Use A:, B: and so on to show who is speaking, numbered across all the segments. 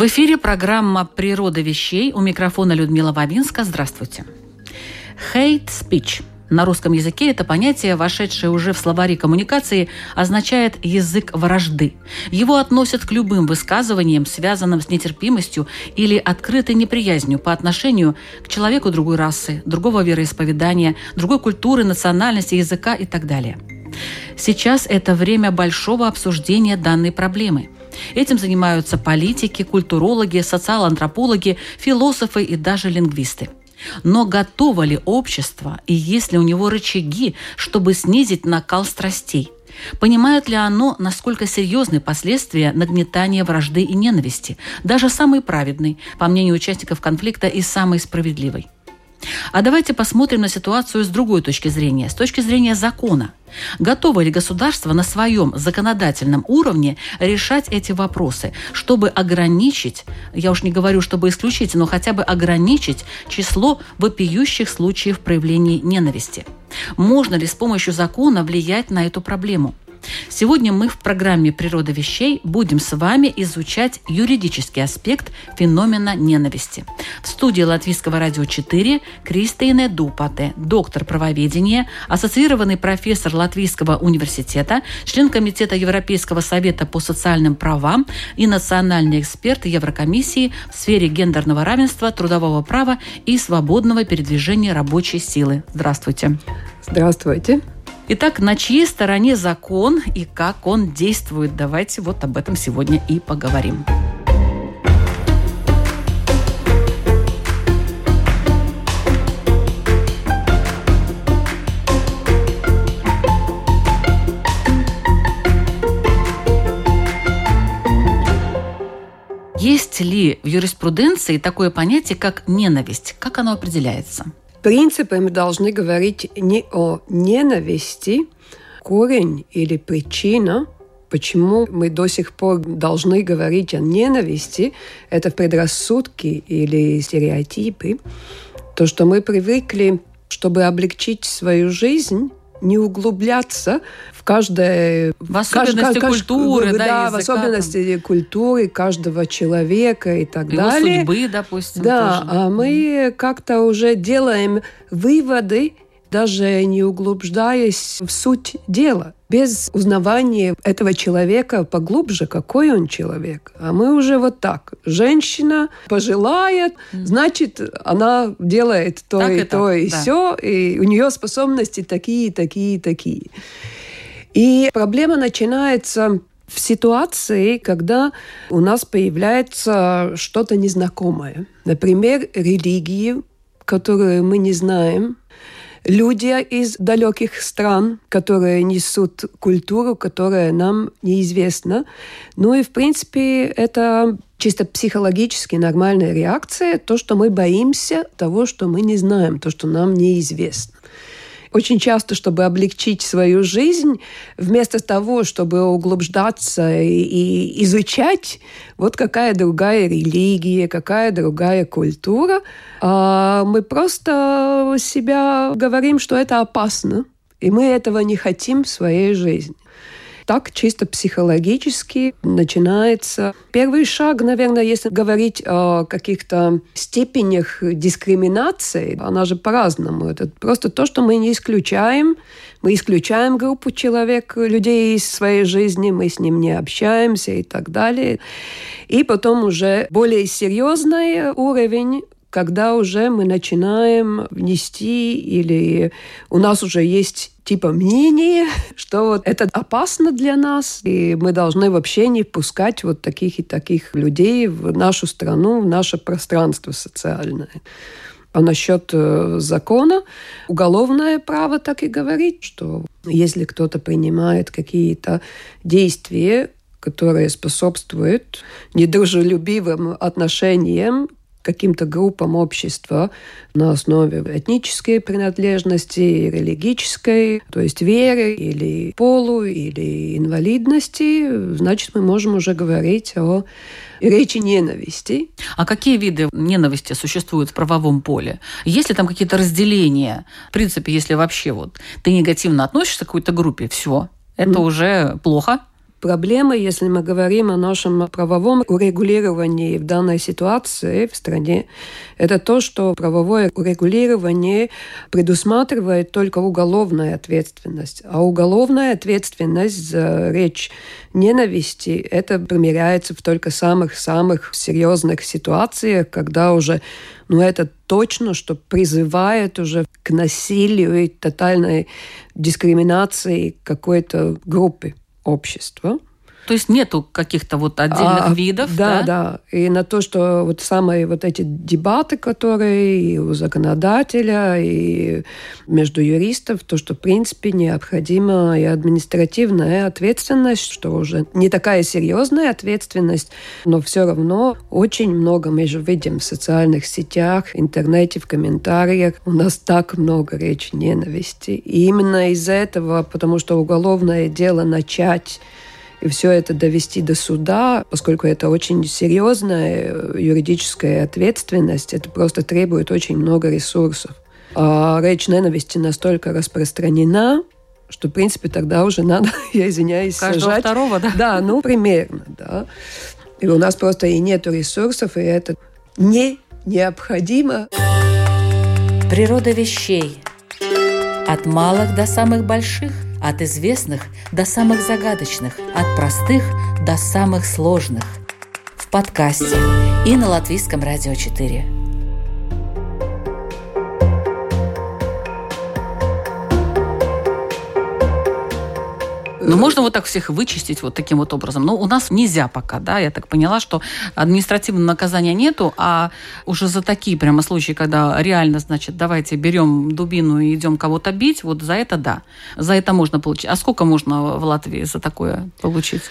A: В эфире программа «Природа вещей». У микрофона Людмила Вавинска. Здравствуйте. Speech – на русском языке это понятие, вошедшее уже в словари коммуникации, означает «язык вражды». Его относят к любым высказываниям, связанным с нетерпимостью или открытой неприязнью по отношению к человеку другой расы, другого вероисповедания, другой культуры, национальности, языка и так далее. Сейчас это время большого обсуждения данной проблемы – Этим занимаются политики, культурологи, социал-антропологи, философы и даже лингвисты. Но готово ли общество и есть ли у него рычаги, чтобы снизить накал страстей? Понимает ли оно, насколько серьезны последствия нагнетания вражды и ненависти, даже самый праведный, по мнению участников конфликта, и самый справедливый? А давайте посмотрим на ситуацию с другой точки зрения, с точки зрения закона. Готово ли государство на своем законодательном уровне решать эти вопросы, чтобы ограничить, я уж не говорю, чтобы исключить, но хотя бы ограничить число вопиющих случаев проявлений ненависти? Можно ли с помощью закона влиять на эту проблему? Сегодня мы в программе «Природа вещей» будем с вами изучать юридический аспект феномена ненависти. В студии Латвийского радио 4 Кристине Дупате, доктор правоведения, ассоциированный профессор Латвийского университета, член Комитета Европейского совета по социальным правам и национальный эксперт Еврокомиссии в сфере гендерного равенства, трудового права и свободного передвижения рабочей силы. Здравствуйте.
B: Здравствуйте.
A: Итак, на чьей стороне закон и как он действует? Давайте вот об этом сегодня и поговорим. Есть ли в юриспруденции такое понятие, как ненависть? Как оно определяется?
B: Принципе, мы должны говорить не о ненависти, корень или причина, почему мы до сих пор должны говорить о ненависти, это предрассудки или стереотипы, то, что мы привыкли, чтобы облегчить свою жизнь, не углубляться в каждое...
A: В особенности кажд, культуры, да,
B: да в особенности там. культуры каждого человека и так
A: Его
B: далее.
A: судьбы, допустим.
B: Да,
A: тоже.
B: а мы как-то уже делаем выводы, даже не углубляясь в суть дела, без узнавания этого человека поглубже, какой он человек. А мы уже вот так. Женщина пожелает, значит, она делает то так и, и то, так, и да. все, и у нее способности такие, такие, такие. И проблема начинается в ситуации, когда у нас появляется что-то незнакомое. Например, религии, которую мы не знаем, люди из далеких стран, которые несут культуру, которая нам неизвестна. Ну и, в принципе, это чисто психологически нормальная реакция, то, что мы боимся того, что мы не знаем, то, что нам неизвестно. Очень часто, чтобы облегчить свою жизнь, вместо того, чтобы углубляться и, изучать, вот какая другая религия, какая другая культура, а мы просто себя говорим, что это опасно, и мы этого не хотим в своей жизни так чисто психологически начинается. Первый шаг, наверное, если говорить о каких-то степенях дискриминации, она же по-разному. Это просто то, что мы не исключаем. Мы исключаем группу человек, людей из своей жизни, мы с ним не общаемся и так далее. И потом уже более серьезный уровень когда уже мы начинаем внести или у нас уже есть типа мнение, что вот это опасно для нас, и мы должны вообще не пускать вот таких и таких людей в нашу страну, в наше пространство социальное. А насчет э, закона, уголовное право так и говорит, что если кто-то принимает какие-то действия, которые способствуют недружелюбивым отношениям каким-то группам общества на основе этнической принадлежности, религической, то есть веры или полу, или инвалидности, значит, мы можем уже говорить о речи ненависти.
A: А какие виды ненависти существуют в правовом поле? Есть ли там какие-то разделения? В принципе, если вообще вот ты негативно относишься к какой-то группе, все, это mm. уже плохо,
B: Проблема, если мы говорим о нашем правовом урегулировании в данной ситуации в стране, это то, что правовое урегулирование предусматривает только уголовную ответственность. А уголовная ответственность за речь ненависти, это примеряется в только самых-самых серьезных ситуациях, когда уже ну, это точно, что призывает уже к насилию и тотальной дискриминации какой-то группы общества.
A: То есть нету каких-то вот отдельных а, видов,
B: да, да? Да, и на то, что вот самые вот эти дебаты, которые и у законодателя, и между юристов, то, что в принципе необходима и административная ответственность, что уже не такая серьезная ответственность, но все равно очень много мы же видим в социальных сетях, интернете, в комментариях. У нас так много речи ненависти. И именно из-за этого, потому что уголовное дело начать и все это довести до суда, поскольку это очень серьезная э, юридическая ответственность, это просто требует очень много ресурсов. А речь ненависти настолько распространена, что, в принципе, тогда уже надо, я извиняюсь,
A: Каждого
B: сажать.
A: второго, да?
B: Да, ну, примерно, да. И у нас просто и нет ресурсов, и это не необходимо.
A: Природа вещей. От малых до самых больших – от известных до самых загадочных, от простых до самых сложных. В подкасте и на Латвийском радио 4. Ну, можно вот так всех вычистить вот таким вот образом. Но у нас нельзя пока, да, я так поняла, что административного наказания нету, а уже за такие прямо случаи, когда реально, значит, давайте берем дубину и идем кого-то бить, вот за это да. За это можно получить. А сколько можно в Латвии за такое получить?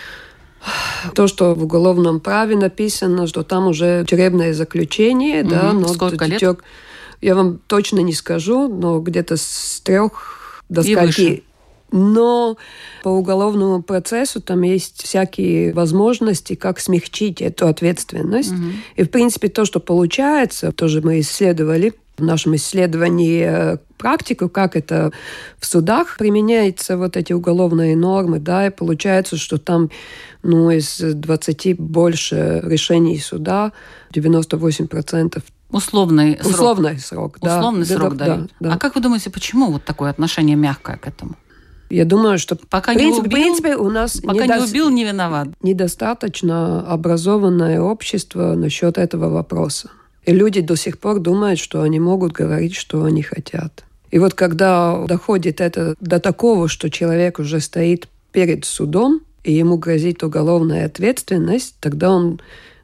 B: То, что в уголовном праве написано, что там уже тюремное заключение, угу. да,
A: но сколько лет?
B: Я вам точно не скажу, но где-то с трех до
A: скольки. Выше.
B: Но по уголовному процессу там есть всякие возможности, как смягчить эту ответственность. Угу. И, в принципе, то, что получается, тоже мы исследовали в нашем исследовании э, практику, как это в судах применяется, вот эти уголовные нормы, да, и получается, что там ну, из 20 больше решений суда 98%
A: Условный срок.
B: Условный срок,
A: да. Условный срок да. Да, да. А как вы думаете, почему вот такое отношение мягкое к этому?
B: Я думаю, что
A: пока
B: в принципе,
A: не убил,
B: в принципе у нас
A: пока недо... не убил, не виноват.
B: Недостаточно образованное общество насчет этого вопроса. И люди до сих пор думают, что они могут говорить, что они хотят. И вот когда доходит это до такого, что человек уже стоит перед судом, и ему грозит уголовная ответственность, тогда он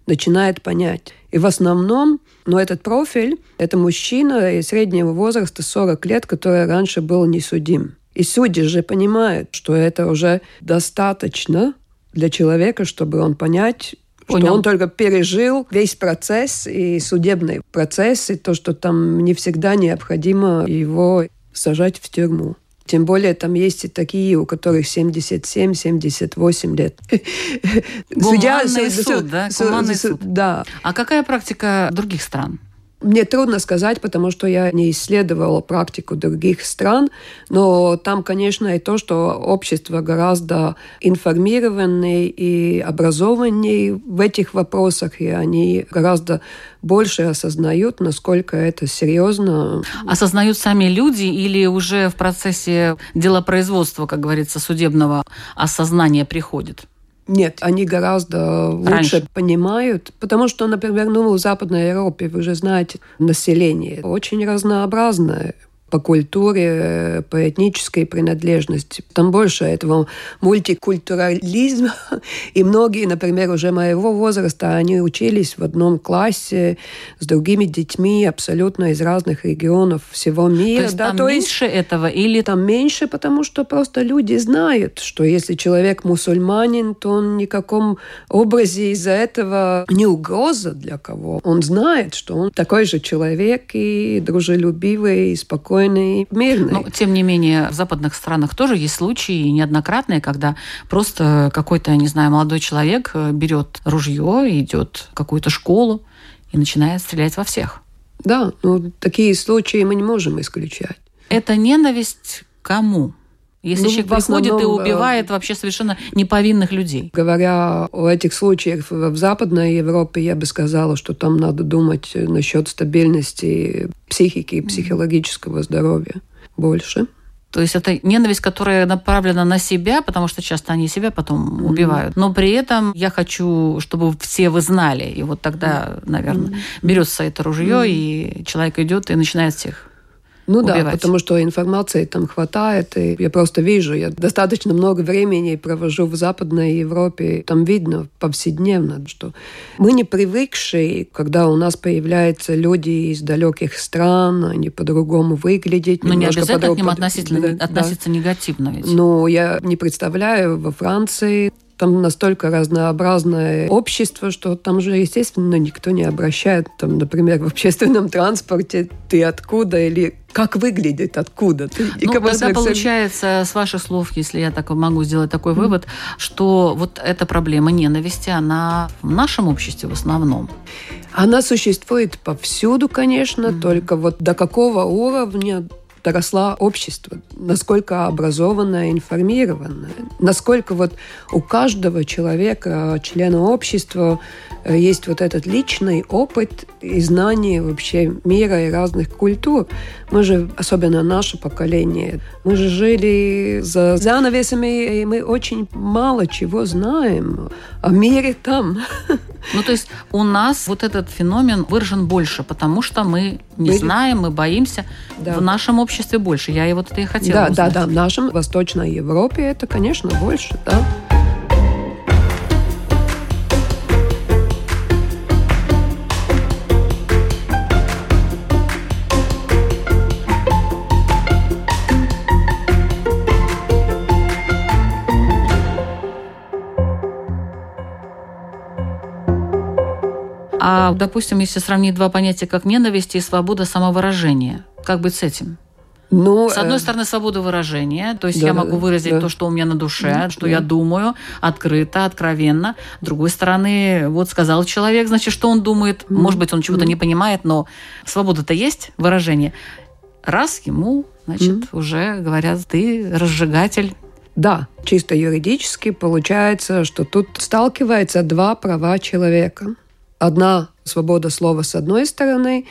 B: начинает понять. И в основном, но этот профиль – это мужчина среднего возраста 40 лет, который раньше был не судим. И судьи же понимают, что это уже достаточно для человека, чтобы он понять, Понял. что он только пережил весь процесс и судебный процесс, и то, что там не всегда необходимо его сажать в тюрьму. Тем более там есть и такие, у которых 77-78 лет.
A: Гуманный суд, да?
B: Гуманный суд. Да.
A: А какая практика других стран?
B: Мне трудно сказать, потому что я не исследовала практику других стран, но там, конечно, и то, что общество гораздо информированнее и образованнее в этих вопросах, и они гораздо больше осознают, насколько это серьезно.
A: Осознают сами люди или уже в процессе делопроизводства, как говорится, судебного осознания приходит?
B: Нет, они гораздо лучше Раньше. понимают, потому что, например, ну, в Западной Европе, вы же знаете, население очень разнообразное. По культуре, по этнической принадлежности. Там больше этого мультикультурализма. И многие, например, уже моего возраста, они учились в одном классе с другими детьми абсолютно из разных регионов всего мира.
A: То есть да, там то меньше есть, этого или...
B: Там меньше, потому что просто люди знают, что если человек мусульманин, то он в каком образе из-за этого не угроза для кого. Он знает, что он такой же человек и дружелюбивый, и спокойный спокойный, мирный.
A: Но, тем не менее, в западных странах тоже есть случаи неоднократные, когда просто какой-то, не знаю, молодой человек э, берет ружье, идет в какую-то школу и начинает стрелять во всех.
B: Да, ну такие случаи мы не можем исключать.
A: Это ненависть кому? Если ну, человек приходит и убивает вообще совершенно неповинных людей.
B: Говоря о этих случаях в Западной Европе, я бы сказала, что там надо думать насчет стабильности психики и психологического здоровья больше.
A: То есть это ненависть, которая направлена на себя, потому что часто они себя потом mm-hmm. убивают. Но при этом я хочу, чтобы все вы знали. И вот тогда, наверное, mm-hmm. берется это ружье, mm-hmm. и человек идет и начинает всех
B: ну
A: убивать.
B: да, потому что информации там хватает, и я просто вижу, я достаточно много времени провожу в Западной Европе, там видно повседневно, что мы не привыкшие, когда у нас появляются люди из далеких стран, они по-другому выглядят.
A: Но не обязательно к ним относительно, да, относиться да. негативно ведь.
B: Ну, я не представляю во Франции там настолько разнообразное общество, что там же, естественно, никто не обращает, там, например, в общественном транспорте ты откуда или как выглядит, откуда ты.
A: Ну, тогда получается, с ваших слов, если я так могу сделать такой mm-hmm. вывод, что вот эта проблема ненависти, она в нашем обществе в основном.
B: Она существует повсюду, конечно, mm-hmm. только вот до какого уровня доросла общество, насколько образованное, информированное, насколько вот у каждого человека, члена общества, э, есть вот этот личный опыт и знание вообще мира и разных культур. Мы же, особенно наше поколение, мы же жили за занавесами, и мы очень мало чего знаем о мире там.
A: Ну, то есть у нас вот этот феномен выражен больше, потому что мы не знаем, мы боимся. Да. В нашем обществе больше. Я и вот это и хотела
B: Да,
A: узнать.
B: да, да. В нашем Восточной Европе это, конечно, больше, да.
A: А, допустим, если сравнить два понятия, как ненависть и свобода самовыражения, как быть с этим? Ну, с одной э... стороны, свобода выражения, то есть да, я могу выразить да. то, что у меня на душе, да, что да. я думаю, открыто, откровенно. С другой стороны, вот сказал человек, значит, что он думает. Mm. Может быть, он чего-то mm. не понимает, но свобода-то есть, выражение. Раз ему, значит, mm. уже говорят, ты разжигатель
B: да, чисто юридически получается, что тут сталкиваются два права человека одна свобода слова с одной стороны,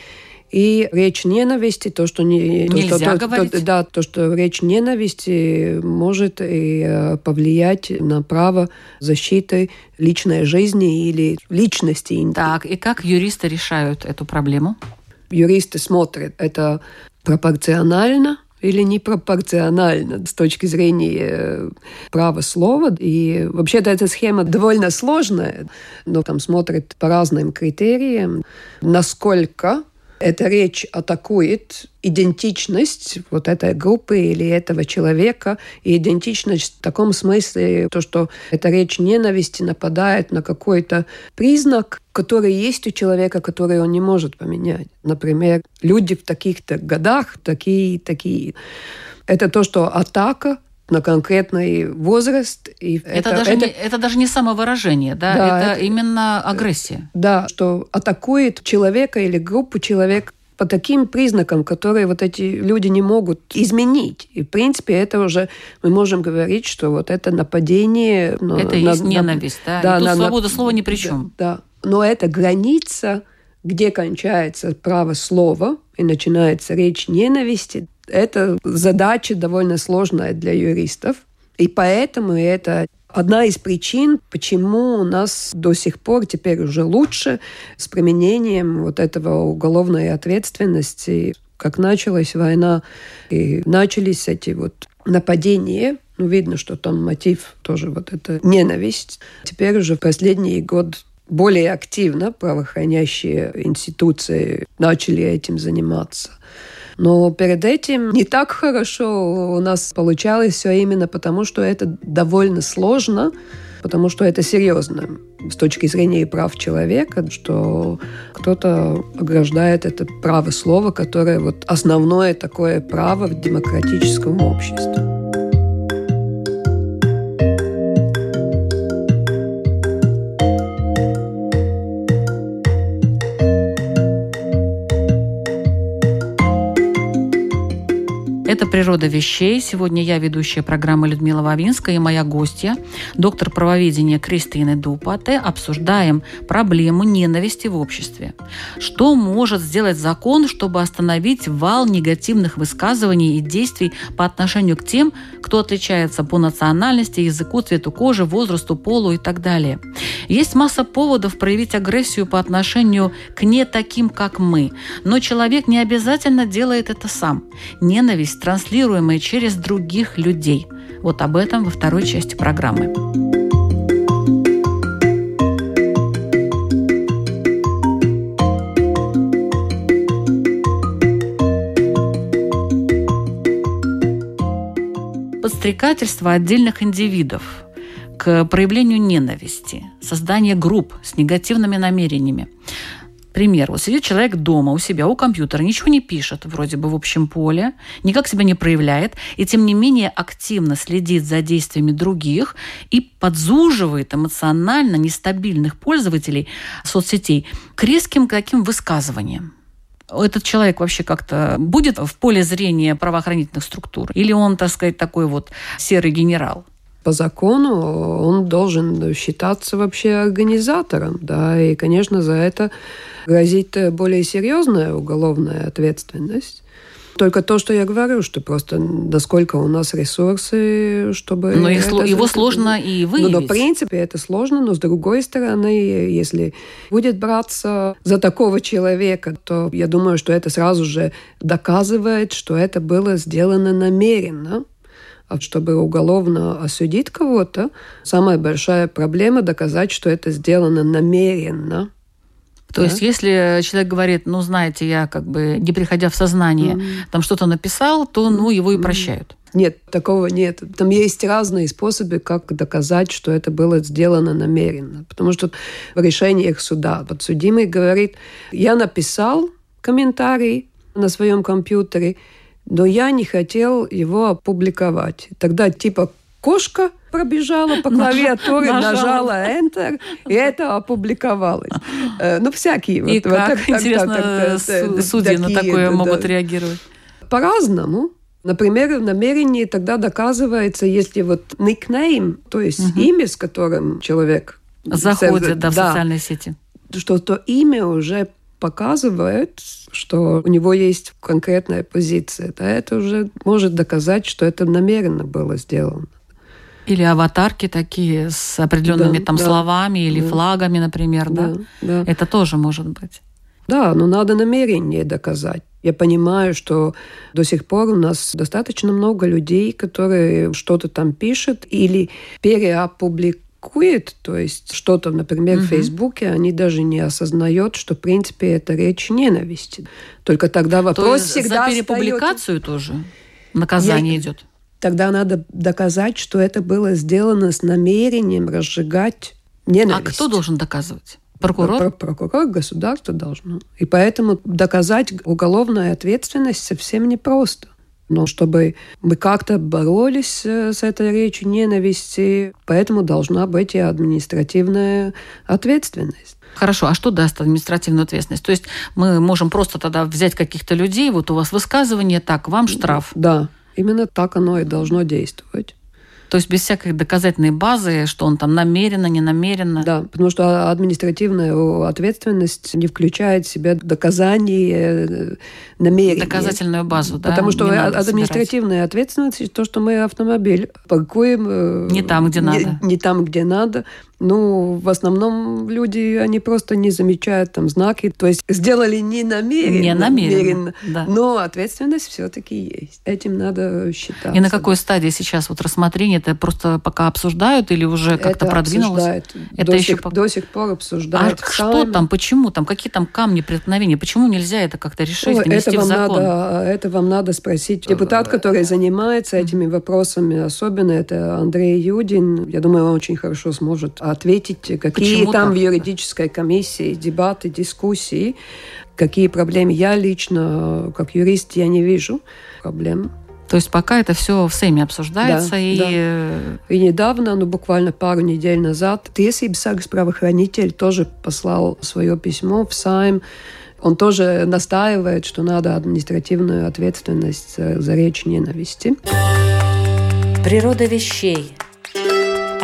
B: и речь ненависти, то, что не
A: Нельзя
B: то,
A: говорить.
B: То, да, то, что речь ненависти может и э, повлиять на право защиты личной жизни или личности.
A: Так, и как юристы решают эту проблему?
B: Юристы смотрят, это пропорционально или непропорционально с точки зрения э, права слова. И вообще-то эта схема довольно сложная, но там смотрят по разным критериям, насколько эта речь атакует идентичность вот этой группы или этого человека. И идентичность в таком смысле, то, что эта речь ненависти нападает на какой-то признак, который есть у человека, который он не может поменять. Например, люди в таких-то годах такие, такие. Это то, что атака на конкретный возраст.
A: И это, это, даже это, не, это даже не самовыражение, да? да это, это именно агрессия.
B: Да, что атакует человека или группу человек по таким признакам, которые вот эти люди не могут изменить. И, в принципе, это уже мы можем говорить, что вот это нападение...
A: Ну, это на, есть на, ненависть, да? да и тут на, свобода на, слова ни при чем.
B: Да, да. Но это граница, где кончается право слова и начинается речь ненависти, это задача довольно сложная для юристов. И поэтому это одна из причин, почему у нас до сих пор теперь уже лучше с применением вот этого уголовной ответственности как началась война и начались эти вот нападения, ну, видно, что там мотив тоже вот это ненависть. Теперь уже в последний год более активно правоохраняющие институции начали этим заниматься. Но перед этим не так хорошо у нас получалось все именно потому, что это довольно сложно, потому что это серьезно с точки зрения прав человека, что кто-то ограждает это право слова, которое вот основное такое право в демократическом обществе.
A: Это «Природа вещей». Сегодня я ведущая программы Людмила Вавинская и моя гостья, доктор правоведения Кристина Дупате. Обсуждаем проблему ненависти в обществе. Что может сделать закон, чтобы остановить вал негативных высказываний и действий по отношению к тем, кто отличается по национальности, языку, цвету кожи, возрасту, полу и так далее. Есть масса поводов проявить агрессию по отношению к не таким, как мы. Но человек не обязательно делает это сам. Ненависть транслируемые через других людей. Вот об этом во второй части программы. Подстрекательство отдельных индивидов к проявлению ненависти, создание групп с негативными намерениями – Пример. Вот сидит человек дома у себя, у компьютера, ничего не пишет вроде бы в общем поле, никак себя не проявляет, и тем не менее активно следит за действиями других и подзуживает эмоционально нестабильных пользователей соцсетей к резким каким высказываниям этот человек вообще как-то будет в поле зрения правоохранительных структур? Или он, так сказать, такой вот серый генерал?
B: По закону он должен считаться вообще организатором, да, и, конечно, за это грозит более серьезная уголовная ответственность. Только то, что я говорю, что просто насколько у нас ресурсы, чтобы...
A: Но это, его сложно и выявить.
B: Ну, в принципе, это сложно, но с другой стороны, если будет браться за такого человека, то я думаю, что это сразу же доказывает, что это было сделано намеренно. Чтобы уголовно осудить кого-то, самая большая проблема доказать, что это сделано намеренно.
A: То да. есть, если человек говорит, ну, знаете, я как бы, не приходя в сознание, mm-hmm. там что-то написал, то, ну, его и прощают.
B: Нет, такого нет. Там есть разные способы, как доказать, что это было сделано намеренно. Потому что в решениях суда подсудимый говорит, я написал комментарий на своем компьютере, но я не хотел его опубликовать. Тогда типа кошка пробежала по клавиатуре, нажала Enter, и это опубликовалось. Э, ну, всякие.
A: И вот, как, вот, интересно, судьи на такое могут реагировать?
B: По-разному. Например, в намерении тогда доказывается, если вот никнейм, то есть угу. имя, с которым человек
A: заходит да, в социальные сети,
B: что то имя уже показывает, что у него есть конкретная позиция, да, это уже может доказать, что это намеренно было сделано.
A: Или аватарки такие с определенными да, там да, словами или да, флагами, например, да, да? да? Это тоже может быть.
B: Да, но надо намерение доказать. Я понимаю, что до сих пор у нас достаточно много людей, которые что-то там пишут или переопубликуют публикует, то есть что-то, например, угу. в Фейсбуке, они даже не осознают, что, в принципе, это речь ненависти. Только тогда вопрос то всегда
A: за перепубликацию остается... тоже наказание Я... идет?
B: Тогда надо доказать, что это было сделано с намерением разжигать ненависть.
A: А кто должен доказывать? Прокурор?
B: Прокурор, государство должно. И поэтому доказать уголовную ответственность совсем непросто. Но чтобы мы как-то боролись э, с этой речью ненависти, поэтому должна быть и административная ответственность.
A: Хорошо, а что даст административную ответственность? То есть мы можем просто тогда взять каких-то людей, вот у вас высказывание, так, вам штраф.
B: Да, именно так оно и должно действовать.
A: То есть без всякой доказательной базы, что он там намеренно, не намеренно.
B: Да, потому что административная ответственность не включает в себя доказание э, намерения.
A: Доказательную базу, да.
B: Потому что административная собирать. ответственность то, что мы автомобиль паркуем
A: э, не там, где
B: не,
A: надо.
B: Не там, где надо. Ну, в основном люди, они просто не замечают там знаки. То есть сделали не намеренно,
A: не намеренно, да.
B: но ответственность все-таки есть. Этим надо считаться.
A: И на какой стадии сейчас вот рассмотрение? Это просто пока обсуждают или уже как-то продвинулось?
B: Обсуждают. Это до еще сих, до сих пор обсуждают.
A: А что там, почему там, какие там камни преткновения? Почему нельзя это как-то решить, Ой,
B: это вам
A: в закон?
B: Надо, это вам надо спросить. Депутат, который занимается этими вопросами, особенно это Андрей Юдин, я думаю, он очень хорошо сможет ответить, какие Почему там так? в юридической комиссии дебаты, дискуссии, какие проблемы. Я лично, как юрист, я не вижу проблем.
A: То есть пока это все в Сейме обсуждается да, и...
B: Да. И недавно, ну буквально пару недель назад, Tiesības sargas правоохранитель тоже послал свое письмо в Сайм. Он тоже настаивает, что надо административную ответственность за речь ненависти.
A: Природа вещей –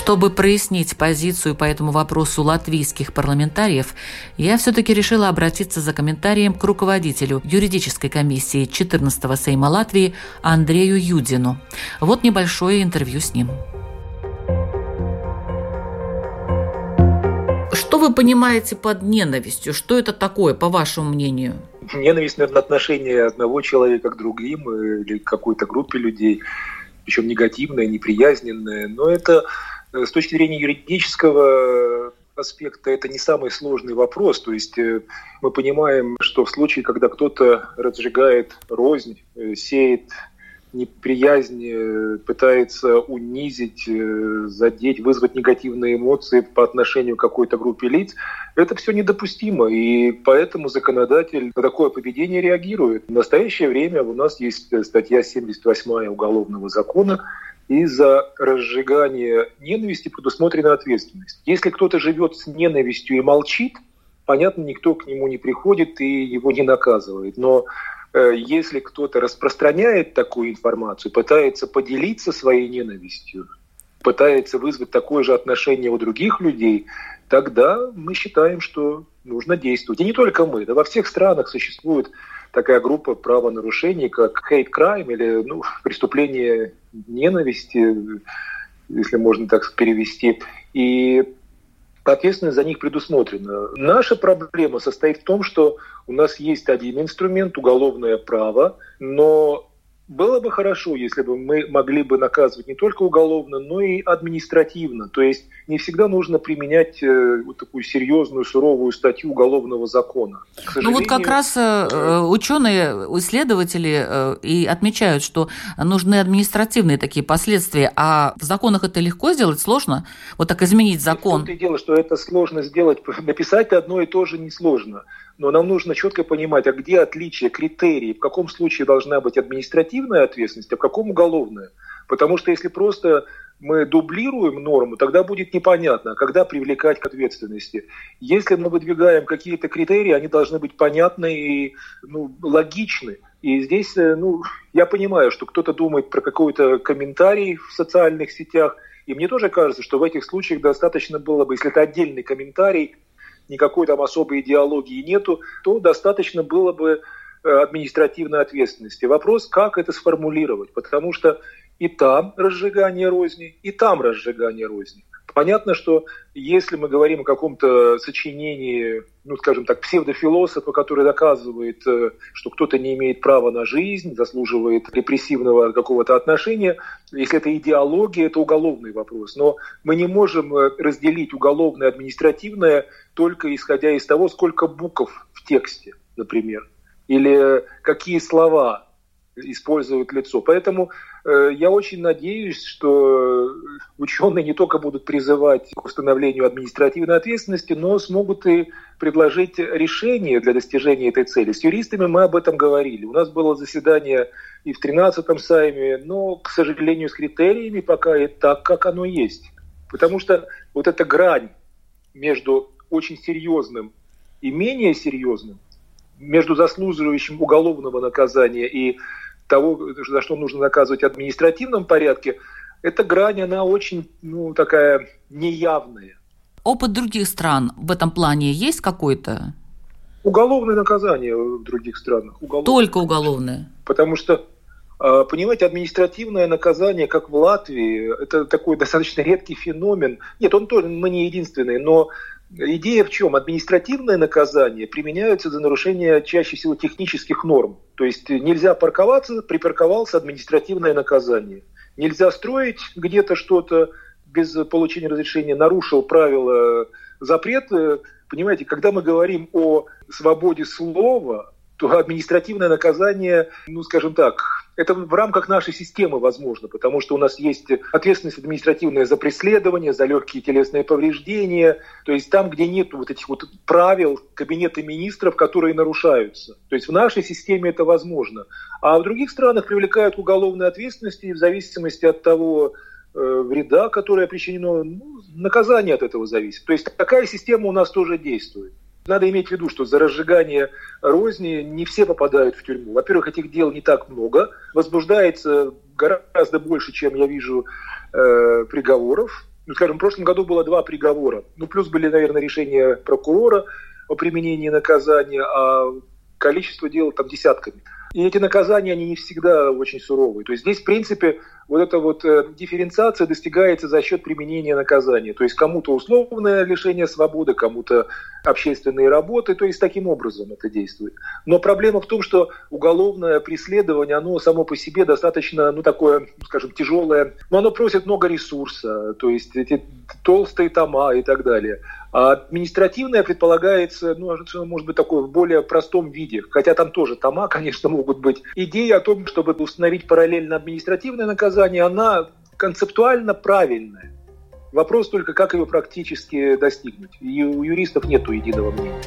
A: Чтобы прояснить позицию по этому вопросу латвийских парламентариев, я все-таки решила обратиться за комментарием к руководителю юридической комиссии 14-го Сейма Латвии Андрею Юдину. Вот небольшое интервью с ним. Что вы понимаете под ненавистью? Что это такое, по вашему мнению?
C: Ненависть, наверное, отношение одного человека к другим или к какой-то группе людей, причем негативное, неприязненное. Но это Э, с точки зрения юридического аспекта это не самый сложный вопрос. То есть э, мы понимаем, что в случае, когда кто-то разжигает рознь, э, сеет неприязнь, пытается унизить, задеть, вызвать негативные эмоции по отношению к какой-то группе лиц, это все недопустимо. И поэтому законодатель на такое поведение реагирует. В настоящее время у нас есть статья 78 Уголовного закона, и за разжигание ненависти предусмотрена ответственность. Если кто-то живет с ненавистью и молчит, понятно, никто к нему не приходит и его не наказывает. Но э, если кто-то распространяет такую информацию, пытается поделиться своей ненавистью, пытается вызвать такое же отношение у других людей, тогда мы считаем, что нужно действовать. И не только мы, да во всех странах существует такая группа правонарушений, как hate crime или ну, преступление ненависти, если можно так перевести. И ответственность за них предусмотрена. Наша проблема состоит в том, что у нас есть один инструмент, уголовное право, но было бы хорошо, если бы мы могли бы наказывать не только уголовно, но и административно. То есть не всегда нужно применять э, вот такую серьезную, суровую статью уголовного закона.
A: Ну вот как раз э, э, ученые, исследователи и отмечают, что нужны административные такие последствия, а в законах это легко сделать, сложно? Вот так изменить закон?
C: И дело, что это сложно сделать. Написать одно и то же несложно но нам нужно четко понимать, а где отличие, критерии, в каком случае должна быть административная ответственность, а в каком уголовная. Потому что если просто мы дублируем норму, тогда будет непонятно, когда привлекать к ответственности. Если мы выдвигаем какие-то критерии, они должны быть понятны и ну, логичны. И здесь, э, ну, я понимаю, что кто-то думает про какой-то комментарий в социальных сетях, и мне тоже кажется, что в этих случаях достаточно было бы, если это отдельный комментарий, никакой там особой идеологии нету, то достаточно было бы э, административной ответственности. Вопрос, как это сформулировать, потому что и там разжигание розни, и там разжигание розни. Понятно, что если мы говорим о каком-то сочинении, ну, скажем так, псевдофилософа, который доказывает, э, что кто-то не имеет права на жизнь, заслуживает репрессивного какого-то отношения, если это идеология, это уголовный вопрос. Но мы не можем э, разделить уголовное и административное только исходя из того, сколько букв в тексте, например, или какие слова используют лицо. Поэтому я очень надеюсь, что ученые не только будут призывать к установлению административной ответственности, но смогут и предложить решение для достижения этой цели. С юристами мы об этом говорили. У нас было заседание и в 13-м сайме, но, к сожалению, с критериями пока и так, как оно есть. Потому что вот эта грань между очень серьезным и менее серьезным, между заслуживающим уголовного наказания и того, за что нужно наказывать в административном порядке, эта грань, она очень ну, такая неявная.
A: Опыт других стран в этом плане есть какой-то?
C: Уголовное наказание в других странах.
A: Уголовное. Только уголовное?
C: Потому что, а, понимаете, административное наказание, как в Латвии, это такой достаточно редкий феномен. Нет, он тоже, мы не единственные, но Идея в чем? Административное наказание применяются за нарушение чаще всего технических норм. То есть нельзя парковаться, припарковался административное наказание. Нельзя строить где-то что-то без получения разрешения, нарушил правила, запрет. Понимаете, когда мы говорим о свободе слова, то административное наказание, ну, скажем так, это в рамках нашей системы возможно, потому что у нас есть ответственность административная за преследование, за легкие телесные повреждения, то есть там, где нет вот этих вот правил кабинета министров, которые нарушаются. То есть в нашей системе это возможно. А в других странах привлекают к уголовной ответственности в зависимости от того, э, вреда, которое причинено, ну, наказание от этого зависит. То есть такая система у нас тоже действует. Надо иметь в виду, что за разжигание розни не все попадают в тюрьму. Во-первых, этих дел не так много. Возбуждается гораздо больше, чем я вижу э, приговоров. Ну, скажем, в прошлом году было два приговора. Ну, плюс были, наверное, решения прокурора о применении наказания, а количество дел там десятками. И эти наказания, они не всегда очень суровые. То есть здесь, в принципе, вот эта вот э, дифференциация достигается за счет применения наказания. То есть кому-то условное лишение свободы, кому-то общественные работы. То есть таким образом это действует. Но проблема в том, что уголовное преследование, оно само по себе достаточно, ну, такое, скажем, тяжелое. Но оно просит много ресурса. То есть эти толстые тома и так далее. А административное предполагается, ну, может быть, такое в более простом виде. Хотя там тоже тома, конечно, могут быть. Идея о том, чтобы установить параллельно административное наказание, она концептуально правильная. Вопрос только, как ее практически достигнуть. И у юристов нет единого мнения.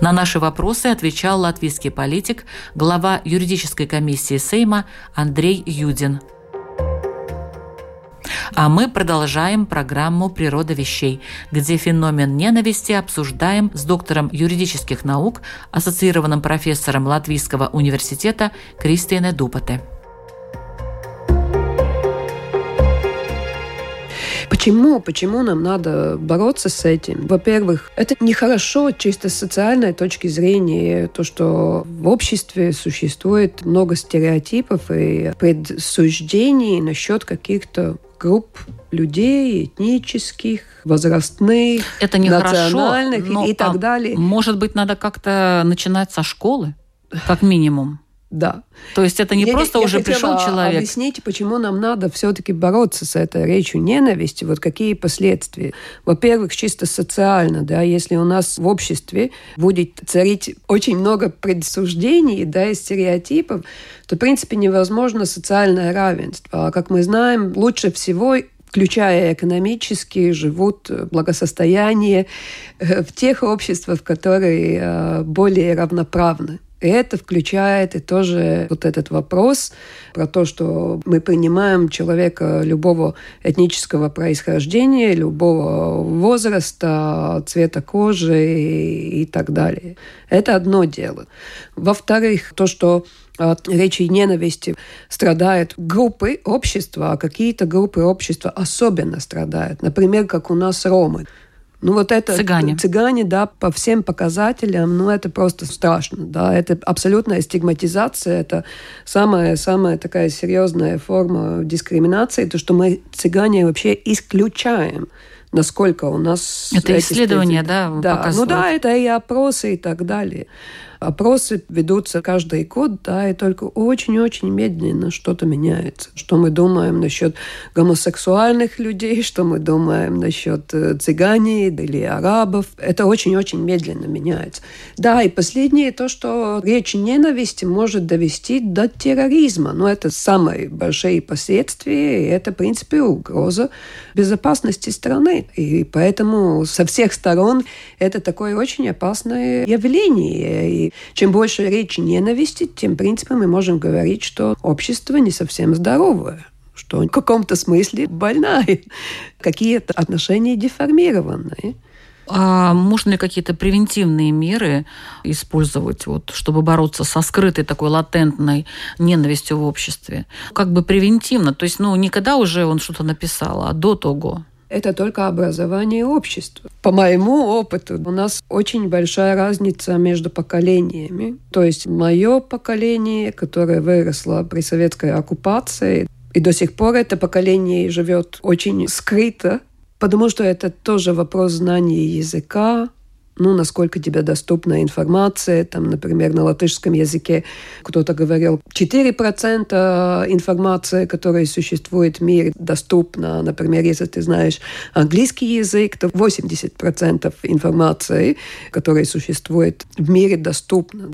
A: На наши вопросы отвечал латвийский политик, глава юридической комиссии Сейма Андрей Юдин. А мы продолжаем программу «Природа вещей», где феномен ненависти обсуждаем с доктором юридических наук, ассоциированным профессором Латвийского университета Кристиной Дупате.
B: Почему? Почему нам надо бороться с этим? Во-первых, это нехорошо чисто с социальной точки зрения, то, что в обществе существует много стереотипов и предсуждений насчет каких-то групп людей, этнических, возрастных,
A: Это не национальных
B: хорошо, и, и так а далее.
A: Может быть, надо как-то начинать со школы, как минимум.
B: Да.
A: То есть это не я, просто
B: я
A: уже пришел человек.
B: Объясните, почему нам надо все-таки бороться с этой речью ненависти, вот какие последствия. Во-первых, чисто социально, да, если у нас в обществе будет царить очень много предсуждений, да, и стереотипов, то, в принципе, невозможно социальное равенство. А как мы знаем, лучше всего включая экономически, живут благосостояние э, в тех обществах, которые э, более равноправны. И это включает и тоже вот этот вопрос про то, что мы принимаем человека любого этнического происхождения, любого возраста, цвета кожи и, и так далее. Это одно дело. Во-вторых, то, что от речи ненависти страдают группы общества, а какие-то группы общества особенно страдают. Например, как у нас ромы. Ну вот это
A: цыгане.
B: цыгане, да, по всем показателям, ну это просто страшно, да, это абсолютная стигматизация, это самая самая такая серьезная форма дискриминации, то что мы цыгане вообще исключаем насколько у нас...
A: Это исследования, да,
B: да, показывают? Ну да, это и опросы и так далее. Опросы ведутся каждый год, да, и только очень-очень медленно что-то меняется. Что мы думаем насчет гомосексуальных людей, что мы думаем насчет э, цыгане или арабов. Это очень-очень медленно меняется. Да, и последнее то, что речь ненависти может довести до терроризма. Но это самые большие последствия, и это, в принципе, угроза безопасности страны. И поэтому со всех сторон это такое очень опасное явление. И чем больше речи ненависти, тем, в принципе, мы можем говорить, что общество не совсем здоровое что в каком-то смысле больная, какие-то отношения деформированные.
A: А можно ли какие-то превентивные меры использовать, вот, чтобы бороться со скрытой такой латентной ненавистью в обществе? Как бы превентивно, то есть, ну, никогда уже он что-то написал, а до того
B: это только образование общества. По моему опыту у нас очень большая разница между поколениями. То есть мое поколение, которое выросло при советской оккупации, и до сих пор это поколение живет очень скрыто, потому что это тоже вопрос знания языка, ну, насколько тебе доступна информация. Там, например, на латышском языке кто-то говорил, 4% информации, которая существует в мире, доступна. Например, если ты знаешь английский язык, то 80% информации, которая существует в мире, доступна.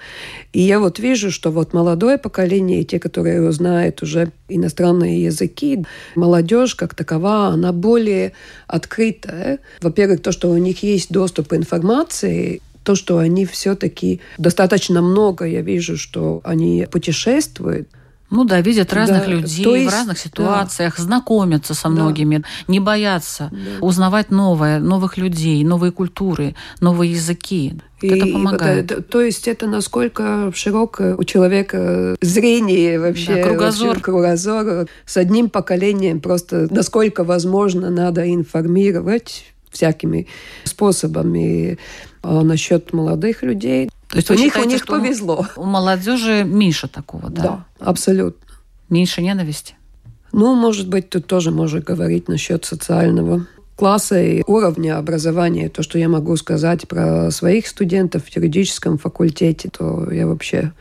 B: И я вот вижу, что вот молодое поколение, те, которые знают уже иностранные языки, молодежь как такова, она более открытая. Во-первых, то, что у них есть доступ к информации, информации, то, что они все-таки достаточно много, я вижу, что они путешествуют,
A: ну да, видят разных да, людей есть, в разных ситуациях, да. знакомятся со многими, да. не боятся да. узнавать новое, новых людей, новые культуры, новые языки. И это помогает.
B: Вот, то есть это насколько широкое у человека зрение вообще, да,
A: кругозор.
B: Вообще, кругозор. С одним поколением просто насколько возможно надо информировать всякими способами. А насчет молодых людей,
A: то есть у них, считаете, у них повезло. У молодежи меньше такого, да?
B: Да, абсолютно.
A: Меньше ненависти?
B: Ну, может быть, тут тоже можно говорить насчет социального класса и уровня образования. То, что я могу сказать про своих студентов в юридическом факультете, то я вообще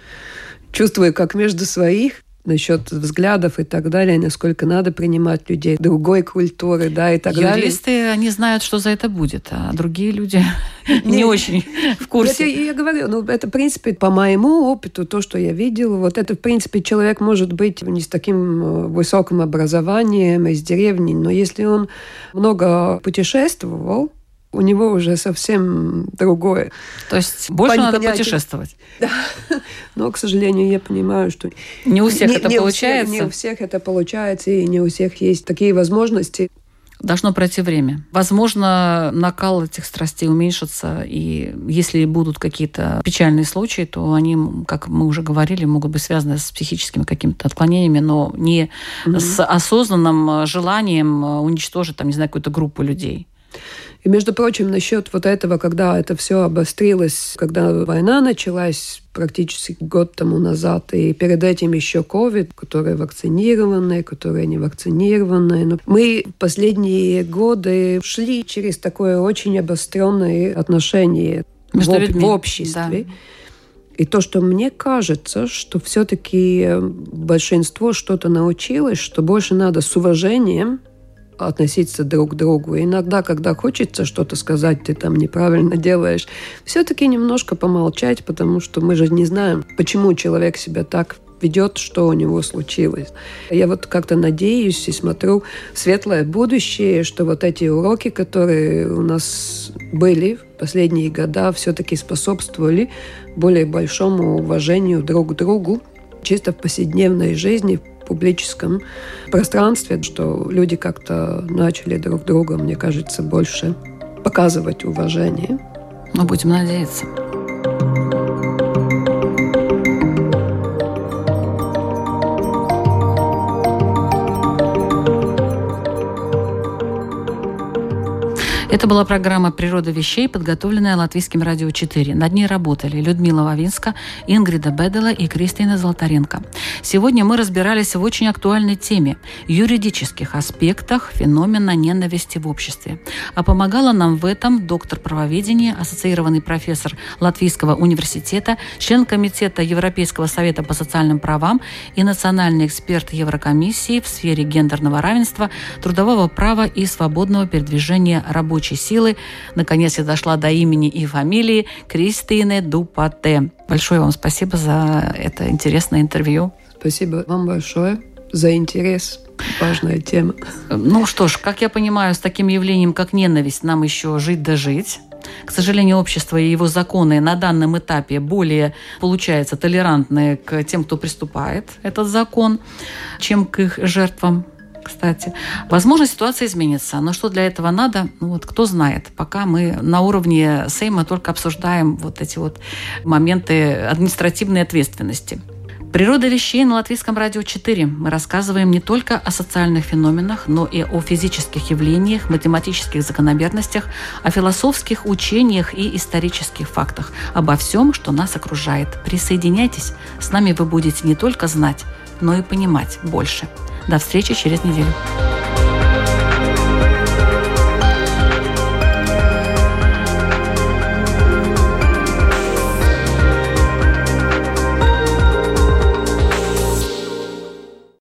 B: чувствую, как между своих насчет взглядов и так далее, насколько надо принимать людей другой культуры, да, и так
A: Юристы,
B: далее.
A: Юристы, они знают, что за это будет, а другие люди не очень в курсе.
B: Я говорю, ну, это, в принципе, по моему опыту, то, что я видела, вот это, в принципе, человек может быть не с таким э, высоким образованием, из деревни, но если он много путешествовал, у него уже совсем другое.
A: То есть больше Пон- надо понятие. путешествовать.
B: Да. Но, к сожалению, я понимаю, что...
A: Не у всех не, это не получается.
B: У всех, не у всех это получается, и не у всех есть такие возможности.
A: Должно пройти время. Возможно, накал этих страстей уменьшится, и если будут какие-то печальные случаи, то они, как мы уже говорили, могут быть связаны с психическими какими-то отклонениями, но не mm-hmm. с осознанным желанием уничтожить, там, не знаю, какую-то группу людей.
B: И, между прочим, насчет вот этого, когда это все обострилось, когда война началась практически год тому назад, и перед этим еще COVID, которые вакцинированные, которые не вакцинированные. Но мы в последние годы шли через такое очень обостренное отношение в, в обществе. Да. И то, что мне кажется, что все-таки большинство что-то научилось, что больше надо с уважением относиться друг к другу. иногда, когда хочется что-то сказать, ты там неправильно делаешь, все-таки немножко помолчать, потому что мы же не знаем, почему человек себя так ведет, что у него случилось. Я вот как-то надеюсь и смотрю светлое будущее, что вот эти уроки, которые у нас были в последние года, все-таки способствовали более большому уважению друг к другу, чисто в повседневной жизни, публическом пространстве, что люди как-то начали друг друга, мне кажется, больше показывать уважение.
A: Мы будем надеяться. Это была программа «Природа вещей», подготовленная Латвийским радио 4. Над ней работали Людмила Вавинска, Ингрида Бедела и Кристина Золотаренко. Сегодня мы разбирались в очень актуальной теме – юридических аспектах феномена ненависти в обществе. А помогала нам в этом доктор правоведения, ассоциированный профессор Латвийского университета, член Комитета Европейского совета по социальным правам и национальный эксперт Еврокомиссии в сфере гендерного равенства, трудового права и свободного передвижения рабочих рабочей силы. Наконец я дошла до имени и фамилии Кристины Дупате. Большое вам спасибо за это интересное интервью.
B: Спасибо вам большое за интерес. Важная тема.
A: Ну что ж, как я понимаю, с таким явлением, как ненависть, нам еще жить да жить. К сожалению, общество и его законы на данном этапе более, получается, толерантны к тем, кто приступает этот закон, чем к их жертвам кстати. Возможно, ситуация изменится, но что для этого надо, ну вот кто знает. Пока мы на уровне Сейма только обсуждаем вот эти вот моменты административной ответственности. Природа вещей на Латвийском радио 4. Мы рассказываем не только о социальных феноменах, но и о физических явлениях, математических закономерностях, о философских учениях и исторических фактах, обо всем, что нас окружает. Присоединяйтесь, с нами вы будете не только знать, но и понимать больше. До встречи через неделю.